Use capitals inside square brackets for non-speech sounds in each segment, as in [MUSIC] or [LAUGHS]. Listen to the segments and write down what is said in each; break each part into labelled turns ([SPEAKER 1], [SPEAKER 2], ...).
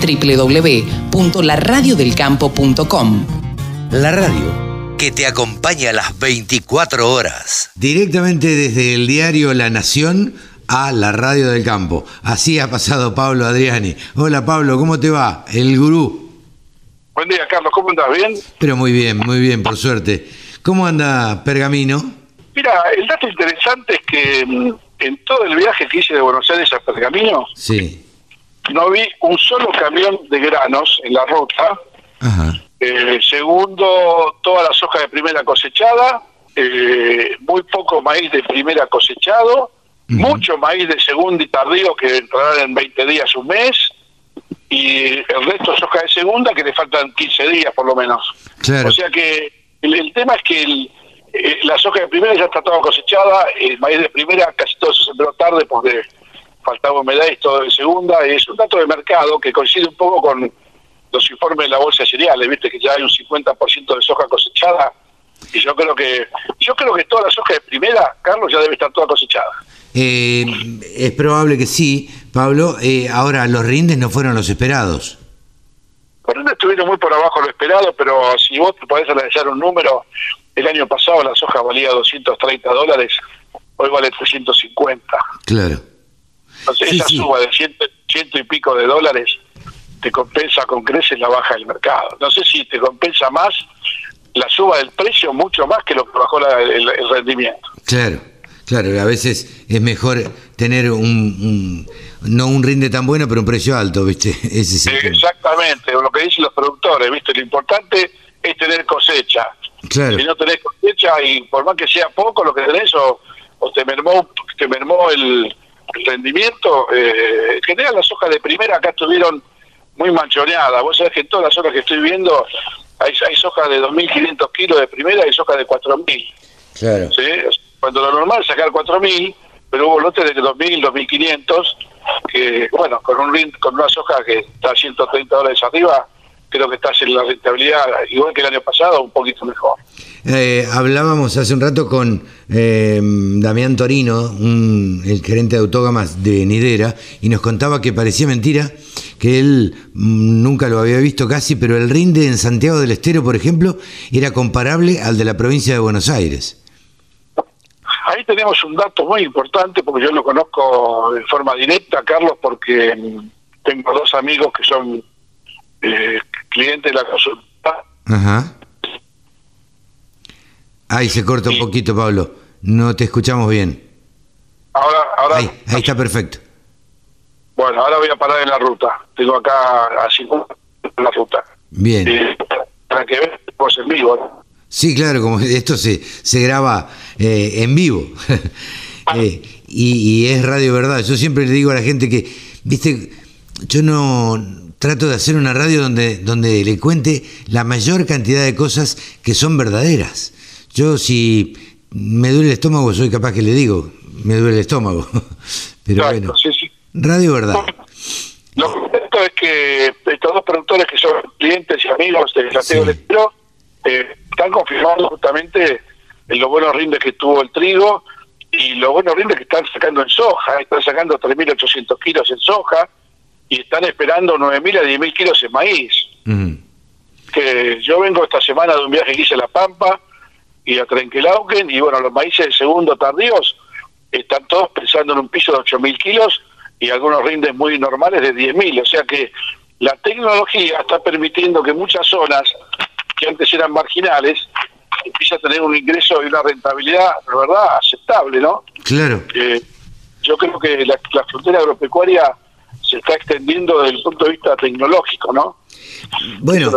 [SPEAKER 1] www.laradiodelcampo.com.
[SPEAKER 2] La radio que te acompaña a las 24 horas.
[SPEAKER 3] Directamente desde el diario La Nación a la radio del campo. Así ha pasado Pablo Adriani. Hola Pablo, ¿cómo te va? El gurú.
[SPEAKER 4] Buen día, Carlos, ¿cómo andas? ¿Bien?
[SPEAKER 3] Pero muy bien, muy bien, por suerte. ¿Cómo anda Pergamino?
[SPEAKER 4] Mira, el dato interesante es que mm, en todo el viaje que hice de Buenos Aires a Pergamino,
[SPEAKER 3] Sí.
[SPEAKER 4] No vi un solo camión de granos en la ruta.
[SPEAKER 3] Ajá.
[SPEAKER 4] Eh, segundo, toda la soja de primera cosechada, eh, muy poco maíz de primera cosechado, mucho maíz de segundo y tardío que entrarán en 20 días, un mes, y el resto soja de segunda que le faltan 15 días por lo menos.
[SPEAKER 3] Claro.
[SPEAKER 4] O sea que el, el tema es que el- eh, la soja de primera ya está toda cosechada, el maíz de primera casi todo se sembró tarde porque faltaba humedad y todo de segunda, es un dato de mercado que coincide un poco con los informes de la bolsa de cereales, viste que ya hay un 50% de soja cosechada, y yo creo que yo creo que toda la soja de primera, Carlos, ya debe estar toda cosechada.
[SPEAKER 3] Eh, es probable que sí, Pablo. Eh, ahora, los rindes no fueron los esperados.
[SPEAKER 4] Por ende estuvieron muy por abajo de lo esperado, pero si vos te podés analizar un número, el año pasado la soja valía 230 dólares, hoy vale 350.
[SPEAKER 3] Claro.
[SPEAKER 4] Entonces
[SPEAKER 3] Sí,
[SPEAKER 4] esa
[SPEAKER 3] sí.
[SPEAKER 4] suba de ciento, ciento y pico de dólares te compensa con creces la baja del mercado. No sé si te compensa más la suba del precio mucho más que lo que bajó la- el, el rendimiento.
[SPEAKER 3] Claro, claro, a veces es mejor tener un, un- no un rinde tan bueno, pero un precio alto, ¿viste? [LAUGHS] Ese es el tema.
[SPEAKER 4] Exactamente, lo que dicen los productores, ¿viste? Lo importante es tener cosecha.
[SPEAKER 3] Claro.
[SPEAKER 4] Si no tenés cosecha y por más que sea poco lo que tenés o, o te mermó te mermó el rendimiento, eh, en general las hojas de primera acá estuvieron muy manchoneadas. Vos sabés que en todas las hojas que estoy viendo hay, hay sojas de 2.500 kilos de primera y sojas de 4.000.
[SPEAKER 3] Claro.
[SPEAKER 4] ¿sí? Cuando lo normal es sacar 4.000, pero hubo lotes de 2.000, 2.500, que bueno, con un rin- con una soja que está a 130 dólares arriba, creo que estás en la rentabilidad, igual que el año pasado, un poquito mejor.
[SPEAKER 3] Eh, hablábamos hace un rato con eh, Damián Torino, un- el gerente de autógamas de Nidera, y nos contaba que parecía mentira, que él mm, nunca lo había visto casi, pero el rinde en Santiago del Estero, por ejemplo, era comparable al de la provincia de Buenos Aires.
[SPEAKER 4] Ahí tenemos un dato muy importante, porque yo lo conozco de forma directa, Carlos, porque mm, tengo dos amigos que son eh, clientes de la consulta.
[SPEAKER 3] Ajá. Ahí se corta un poquito, Pablo. No te escuchamos bien.
[SPEAKER 4] Ahora, ahora,
[SPEAKER 3] Ahí, ahí está perfecto.
[SPEAKER 4] bueno, ahora voy a parar en la ruta. Tengo acá a 50 en la ruta.
[SPEAKER 3] Bien.
[SPEAKER 4] Eh, para que veas pues en vivo. ¿no?
[SPEAKER 3] Sí, claro, como [LAUGHS] esto se, se graba eh, en vivo. [LAUGHS] Eh, y, y es radio verdad. Yo siempre le digo a la gente que, viste, yo no trato de hacer una radio donde, donde le cuente la mayor cantidad de cosas que son verdaderas. Yo si me duele el estómago, soy capaz que le digo, me duele el estómago. [LAUGHS] Pero bueno,
[SPEAKER 4] sí, sí.
[SPEAKER 3] radio verdad.
[SPEAKER 4] Lo cierto es que estos dos productores que son clientes y amigos de Santiago
[SPEAKER 3] Sí.
[SPEAKER 4] del Estero eh, están confirmando justamente en los buenos rindes que tuvo el trigo y los buenos rindes que están sacando en soja. eh, Están sacando 3.800 kilos en soja y están esperando 9.000 a 10.000 kilos en maíz. Que yo vengo esta semana de un viaje que hice a La Pampa y a Trenquelauquen, y bueno, los maíces de segundo tardíos están todos pensando en un piso de 8.000 kilos y algunos rindes muy normales de 10.000, o sea que la tecnología está permitiendo que muchas zonas que antes eran marginales empiecen a tener un ingreso y una rentabilidad, la verdad, aceptable, ¿no?
[SPEAKER 3] Claro.
[SPEAKER 4] Eh, yo creo que la, la frontera agropecuaria se está extendiendo desde el punto de vista tecnológico, ¿no?
[SPEAKER 3] Bueno,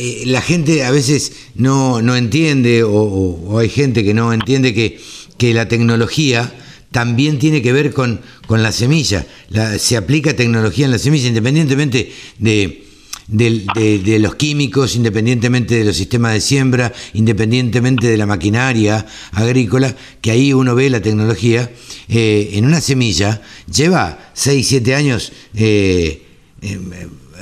[SPEAKER 3] eh, la gente a veces no, no entiende, o, hay gente que no entiende que, que la tecnología también tiene que ver con, con la semilla. La- se aplica tecnología en la semilla, independientemente de, de- de los químicos, independientemente de los sistemas de siembra, independientemente de la maquinaria agrícola, que ahí uno ve la tecnología. eh, en una semilla lleva 6, 7 años. eh, eh,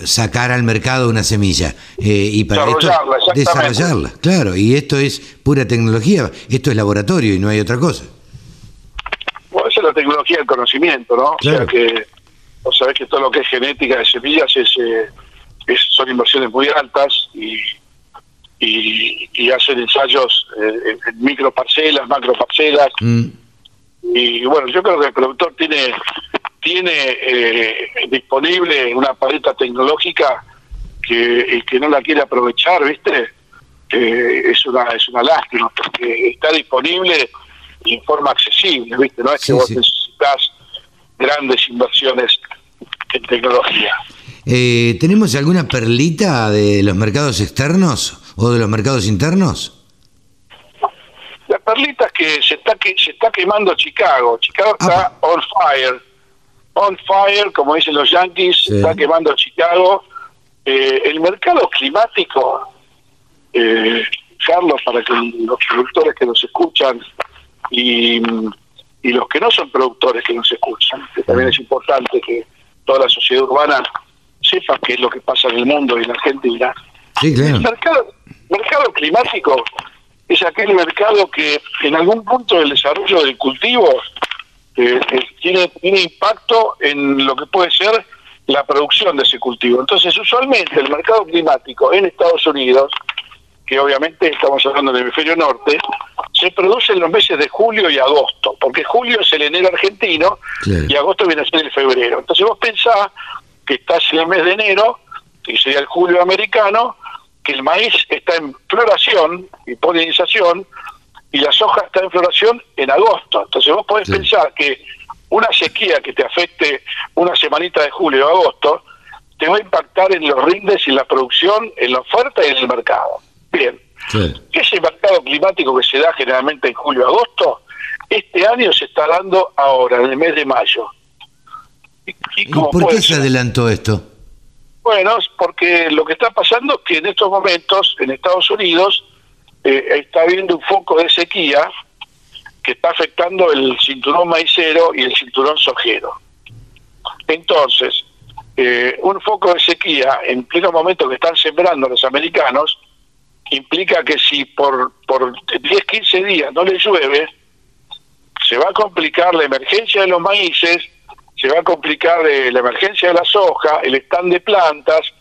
[SPEAKER 3] sacar al mercado una semilla eh, y para esto
[SPEAKER 4] Desarrollarla, exactamente.
[SPEAKER 3] desarrollarla, claro, y esto es pura tecnología, esto es laboratorio y no hay otra cosa.
[SPEAKER 4] Bueno, esa es la tecnología del conocimiento, ¿no?
[SPEAKER 3] Claro.
[SPEAKER 4] O sea que vos sabés que todo lo que es genética de semillas es, eh, son inversiones muy altas y, y, hacen ensayos eh, en micro parcelas, macro parcelas. Mm. Y bueno, yo creo que el productor tiene tiene eh, disponible una paleta tecnológica que que no la quiere aprovechar, ¿viste? es una es una lástima porque está disponible en forma accesible, ¿viste? No es que vos necesitas grandes inversiones en tecnología.
[SPEAKER 3] Eh, ¿Tenemos alguna perlita de los mercados externos o de los mercados internos?
[SPEAKER 4] La perlita es que se está que se está quemando Chicago. Chicago está on fire, on fire, como dicen los Yankees, está quemando Chicago. Eh, el mercado climático, eh, Carlos, para que los productores que nos escuchan y, y los que no son productores que nos escuchan, que también es importante que toda la sociedad urbana sepa qué es lo que pasa en el mundo y en Argentina.
[SPEAKER 3] Sí, claro.
[SPEAKER 4] El mercado, mercado climático es aquel mercado que en algún punto del desarrollo del cultivo eh, eh, tiene, tiene impacto en lo que puede ser la producción de ese cultivo. Entonces, usualmente el mercado climático en Estados Unidos, que obviamente estamos hablando del hemisferio norte, se produce en los meses de julio y agosto, porque julio es el enero argentino y agosto viene a ser el febrero. Entonces vos pensás que estás en el mes de enero, que sería el julio americano, que el maíz está en floración y polinización y la soja está en floración en agosto. Entonces vos podés pensar que una sequía que te afecte una semanita de julio o agosto te va a impactar en los rindes y en la producción, en la oferta y en el mercado. Bien. ¿Qué es el mercado climático que se da generalmente en julio-agosto? Este año se está dando ahora, en el mes de mayo.
[SPEAKER 3] ¿Y, por qué se adelantó esto?
[SPEAKER 4] Bueno, porque lo que está pasando es que en estos momentos en Estados Unidos eh, está habiendo un foco de sequía que está afectando el cinturón maicero y el cinturón sojero. Entonces, eh, un foco de sequía en pleno momento que están sembrando los americanos implica que si por, por 10, 15 días no le llueve, se va a complicar la emergencia de los maíces se va a complicar eh, la emergencia de la soja, el stand de plantas,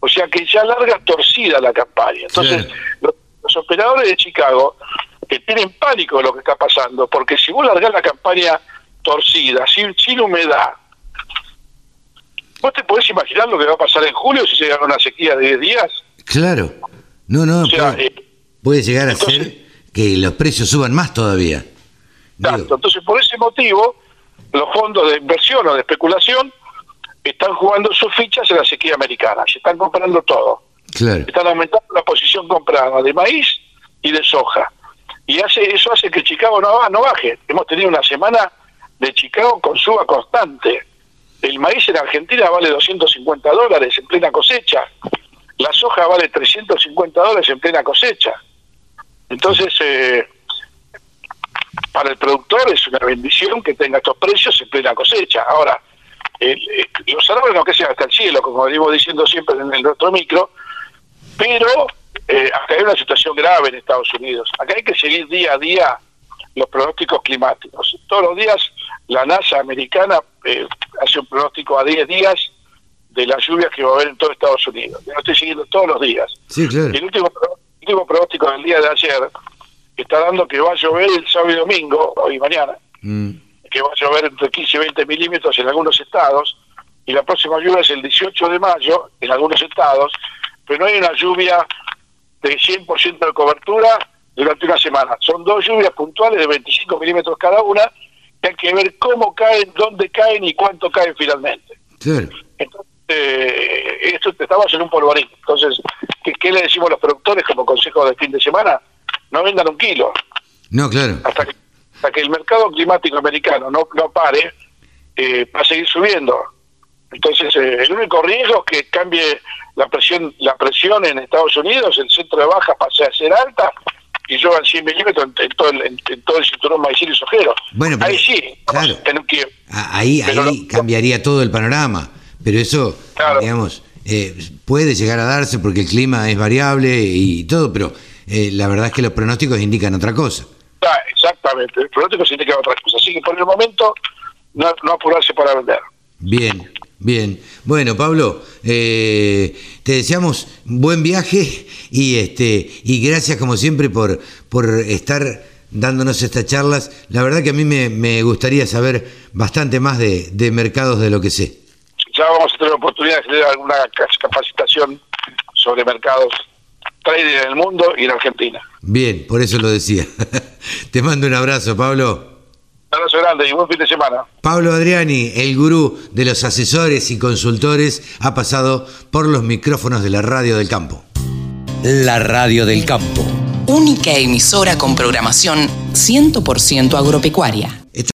[SPEAKER 4] o sea que ya larga torcida la campaña. Entonces, los, operadores de Chicago que tienen pánico de lo que está pasando, porque si vos largás la campaña torcida, sin, sin humedad, ¿vos te podés imaginar lo que va a pasar en julio si se llega una sequía de 10 días?
[SPEAKER 3] Claro, no, no, puede, eh, puede, llegar a ser que los precios suban más todavía.
[SPEAKER 4] Exacto, entonces por ese motivo los fondos de inversión o de especulación están jugando sus fichas en la sequía americana, se están comprando todo. Están aumentando la posición comprada de maíz y de soja. Y hace eso hace que Chicago no, no baje. Hemos tenido una semana de Chicago con suba constante. El maíz en Argentina vale 250 dólares en plena cosecha. La soja vale 350 dólares en plena cosecha. Entonces, eh, para el productor es una bendición que tenga estos precios en plena cosecha. Ahora, los árboles no crecen hasta el cielo, como venimos diciendo siempre en el nuestro micro, pero eh, acá hay una situación grave en Estados Unidos. Acá hay que seguir día a día los pronósticos climáticos. Todos los días la NASA americana eh, hace un pronóstico a 10 días de las lluvias que va a haber en todo Estados Unidos. Yo lo estoy siguiendo todos los días.
[SPEAKER 3] Sí, claro.
[SPEAKER 4] el último, último pronóstico del día de ayer está dando que va a llover el sábado y domingo, hoy y mañana, mm. que va a llover entre 15 y 20 milímetros en algunos estados, y la próxima lluvia es el 18 de mayo en algunos estados, pero no hay una lluvia de 100% de cobertura durante una semana. Son dos lluvias puntuales de 25 milímetros cada una, que hay que ver cómo caen, dónde caen y cuánto caen finalmente. Entonces, eh, esto estamos en un polvorín. Entonces, ¿qué, ¿qué, le decimos a los productores como consejo de fin de semana? no vendan un kilo.
[SPEAKER 3] No, claro.
[SPEAKER 4] Hasta que, hasta que el mercado climático americano no, no pare, eh, va a seguir subiendo. Entonces, eh, el único riesgo es que cambie la presión la presión en Estados Unidos, el centro de baja pase a ser alta y lluevan 100 milímetros en, todo el, en, todo el cinturón maicil y sojero.
[SPEAKER 3] Bueno,
[SPEAKER 4] ahí sí,
[SPEAKER 3] claro. ahí, ahí cambiaría todo el panorama, pero eso, digamos, eh, puede llegar a darse porque el clima es variable y todo, pero eh, la verdad es que los pronósticos indican otra cosa.
[SPEAKER 4] Ah, exactamente, los pronósticos indican otra cosa. Así que por el momento no, no apurarse para vender.
[SPEAKER 3] Bien. Bien, bueno Pablo, eh, te deseamos buen viaje y este y gracias como siempre por, por estar dándonos estas charlas. La verdad que a mí me, gustaría saber bastante más de, de, mercados de lo que sé.
[SPEAKER 4] Ya vamos a tener la oportunidad de tener alguna capacitación sobre mercados trading en el mundo y en Argentina.
[SPEAKER 3] Bien, por eso lo decía. [LAUGHS] Te mando un abrazo, Pablo.
[SPEAKER 4] Un abrazo grande y buen fin de semana.
[SPEAKER 3] Pablo Adriani, el gurú de los asesores y consultores, ha pasado por los micrófonos de la radio del campo.
[SPEAKER 2] La radio del campo.
[SPEAKER 1] Única emisora con programación 100% agropecuaria.